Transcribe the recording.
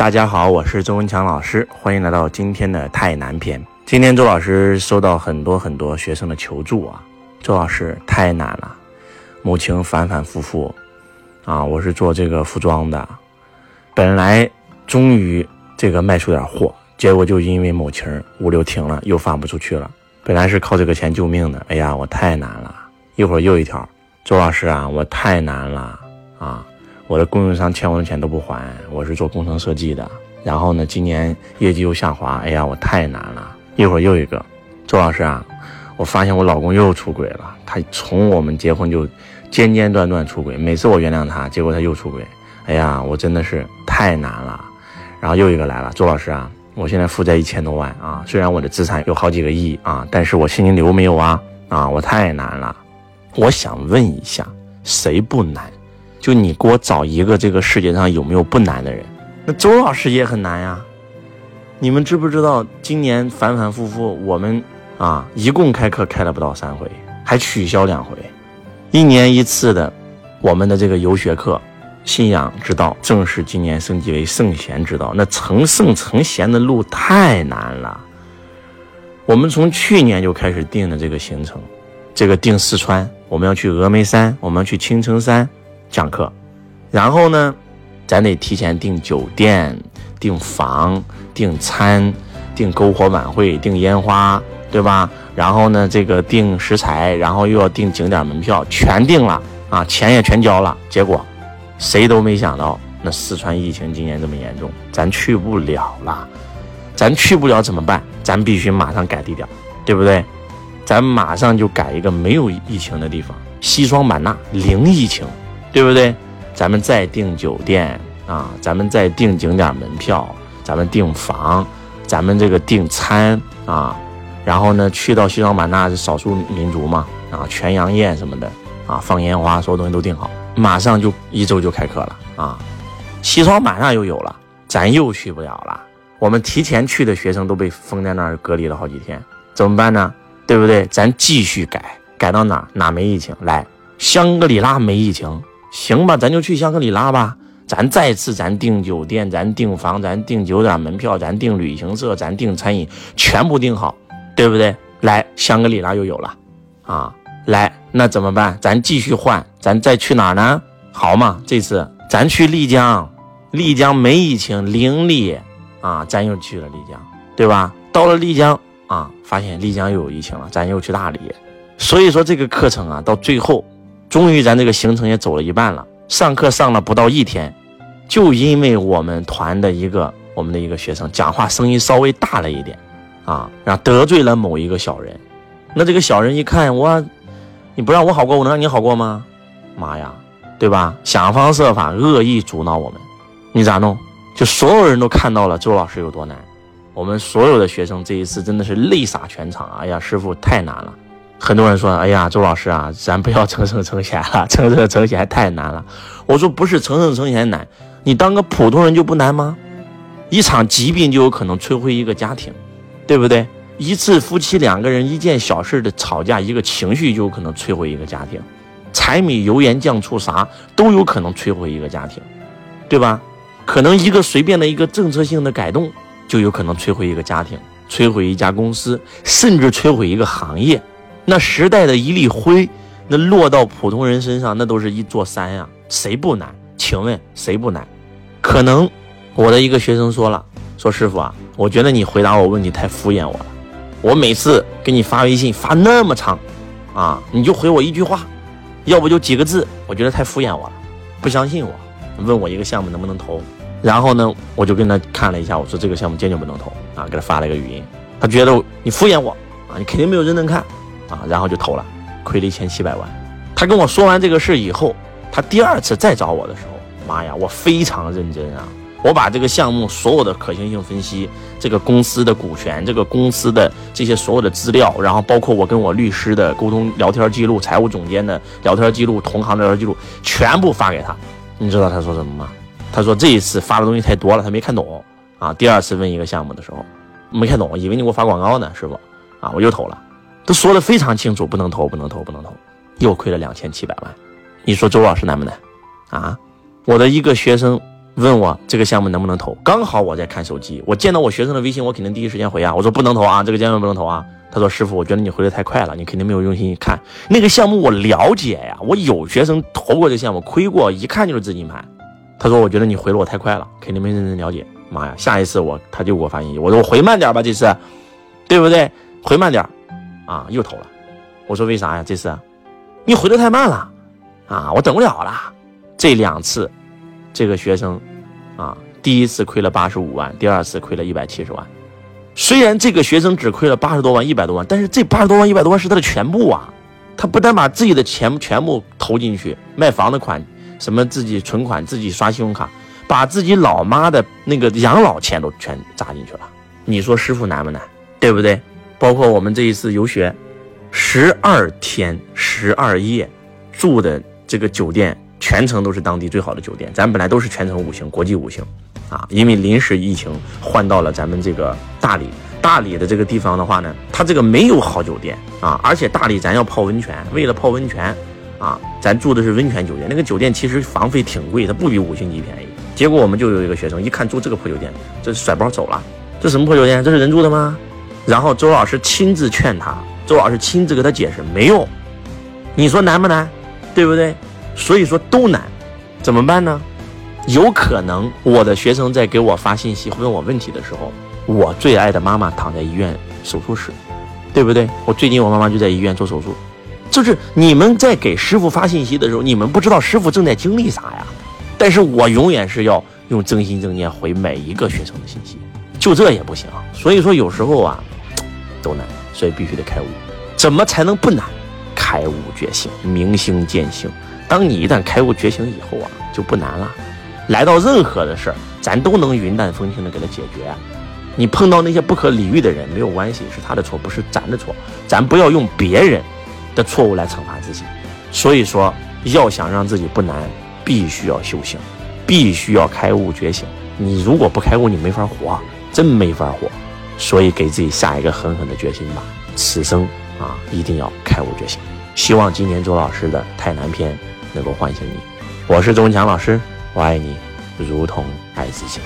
大家好，我是周文强老师，欢迎来到今天的太难篇。今天周老师收到很多很多学生的求助啊，周老师太难了，某情反反复复啊，我是做这个服装的，本来终于这个卖出点货，结果就因为某情物流停了，又发不出去了。本来是靠这个钱救命的，哎呀，我太难了。一会儿又一条，周老师啊，我太难了啊。我的供应商欠我的钱都不还，我是做工程设计的，然后呢，今年业绩又下滑，哎呀，我太难了。一会儿又一个，周老师啊，我发现我老公又出轨了，他从我们结婚就间间断断出轨，每次我原谅他，结果他又出轨，哎呀，我真的是太难了。然后又一个来了，周老师啊，我现在负债一千多万啊，虽然我的资产有好几个亿啊，但是我现金流没有啊，啊，我太难了。我想问一下，谁不难？就你给我找一个这个世界上有没有不难的人？那周老师也很难呀。你们知不知道今年反反复复我们啊一共开课开了不到三回，还取消两回。一年一次的我们的这个游学课，信仰之道正式今年升级为圣贤之道。那成圣成贤的路太难了。我们从去年就开始定的这个行程，这个定四川，我们要去峨眉山，我们要去青城山。讲课，然后呢，咱得提前订酒店、订房、订餐、订篝火晚会、订烟花，对吧？然后呢，这个订食材，然后又要订景点门票，全订了啊，钱也全交了。结果，谁都没想到，那四川疫情今年这么严重，咱去不了了。咱去不了怎么办？咱必须马上改地点，对不对？咱马上就改一个没有疫情的地方，西双版纳零疫情。对不对？咱们再订酒店啊，咱们再订景点门票，咱们订房，咱们这个订餐啊，然后呢，去到西双版纳是少数民族嘛啊，全羊宴什么的啊，放烟花，所有东西都订好，马上就一周就开课了啊。西双版纳又有了，咱又去不了了。我们提前去的学生都被封在那儿隔离了好几天，怎么办呢？对不对？咱继续改，改到哪哪没疫情？来，香格里拉没疫情。行吧，咱就去香格里拉吧。咱再次，咱订酒店，咱订房，咱订酒店门票，咱订旅行社，咱订餐饮，全部订好，对不对？来，香格里拉又有了，啊，来，那怎么办？咱继续换，咱再去哪儿呢？好嘛，这次咱去丽江，丽江没疫情，零例，啊，咱又去了丽江，对吧？到了丽江啊，发现丽江又有疫情了，咱又去大理。所以说这个课程啊，到最后。终于，咱这个行程也走了一半了。上课上了不到一天，就因为我们团的一个我们的一个学生讲话声音稍微大了一点，啊，然后得罪了某一个小人。那这个小人一看我，你不让我好过，我能让你好过吗？妈呀，对吧？想方设法恶意阻挠我们，你咋弄？就所有人都看到了周老师有多难。我们所有的学生这一次真的是泪洒全场。哎呀，师傅太难了。很多人说：“哎呀，周老师啊，咱不要成圣成贤了，成圣成贤太难了。”我说：“不是成圣成贤难，你当个普通人就不难吗？一场疾病就有可能摧毁一个家庭，对不对？一次夫妻两个人一件小事的吵架，一个情绪就有可能摧毁一个家庭，柴米油盐酱醋茶都有可能摧毁一个家庭，对吧？可能一个随便的一个政策性的改动，就有可能摧毁一个家庭，摧毁一家公司，甚至摧毁一个行业。”那时代的一粒灰，那落到普通人身上，那都是一座山呀。谁不难？请问谁不难？可能我的一个学生说了，说师傅啊，我觉得你回答我问题太敷衍我了。我每次给你发微信发那么长，啊，你就回我一句话，要不就几个字，我觉得太敷衍我了。不相信我，问我一个项目能不能投？然后呢，我就跟他看了一下，我说这个项目坚决不能投啊，给他发了一个语音。他觉得你敷衍我啊，你肯定没有认真看。啊，然后就投了，亏了一千七百万。他跟我说完这个事以后，他第二次再找我的时候，妈呀，我非常认真啊！我把这个项目所有的可行性分析，这个公司的股权，这个公司的这些所有的资料，然后包括我跟我律师的沟通聊天记录、财务总监的聊天记录、同行聊天记录，全部发给他。你知道他说什么吗？他说这一次发的东西太多了，他没看懂啊。第二次问一个项目的时候，没看懂，以为你给我发广告呢，师傅啊，我又投了。都说的非常清楚，不能投，不能投，不能投，又亏了两千七百万。你说周老师难不难？啊，我的一个学生问我这个项目能不能投，刚好我在看手机，我见到我学生的微信，我肯定第一时间回啊，我说不能投啊，这个项目不能投啊。他说师傅，我觉得你回的太快了，你肯定没有用心看那个项目，我了解呀，我有学生投过这项目，亏过，一看就是资金盘。他说我觉得你回的我太快了，肯定没认真了解。妈呀，下一次我他就给我发信息，我说我回慢点吧，这次，对不对？回慢点，啊，又投了。我说为啥呀？这次，你回的太慢了，啊，我等不了了。这两次，这个学生，啊，第一次亏了八十五万，第二次亏了一百七十万。虽然这个学生只亏了八十多万、一百多万，但是这八十多万、一百多万是他的全部啊！他不但把自己的钱全部投进去，卖房的款，什么自己存款、自己刷信用卡，把自己老妈的那个养老钱都全砸进去了。你说师傅难不难？对不对？包括我们这一次游学，十二天十二夜住的这个酒店，全程都是当地最好的酒店。咱本来都是全程五星、国际五星。啊，因为临时疫情换到了咱们这个大理，大理的这个地方的话呢，它这个没有好酒店啊，而且大理咱要泡温泉，为了泡温泉，啊，咱住的是温泉酒店，那个酒店其实房费挺贵，它不比五星级便宜。结果我们就有一个学生一看住这个破酒店，这甩包走了，这什么破酒店？这是人住的吗？然后周老师亲自劝他，周老师亲自给他解释，没用。你说难不难？对不对？所以说都难，怎么办呢？有可能我的学生在给我发信息问我问题的时候，我最爱的妈妈躺在医院手术室，对不对？我最近我妈妈就在医院做手术，就是你们在给师傅发信息的时候，你们不知道师傅正在经历啥呀？但是我永远是要用真心正念回每一个学生的信息，就这也不行。所以说有时候啊，都难，所以必须得开悟。怎么才能不难？开悟觉醒，明心见性。当你一旦开悟觉醒以后啊，就不难了。来到任何的事儿，咱都能云淡风轻的给他解决。你碰到那些不可理喻的人，没有关系，是他的错，不是咱的错。咱不要用别人的错误来惩罚自己。所以说，要想让自己不难，必须要修行，必须要开悟觉醒。你如果不开悟，你没法活，真没法活。所以给自己下一个狠狠的决心吧，此生啊，一定要开悟觉醒。希望今年周老师的太难篇能够唤醒你。我是周文强老师。我爱你，如同爱自己。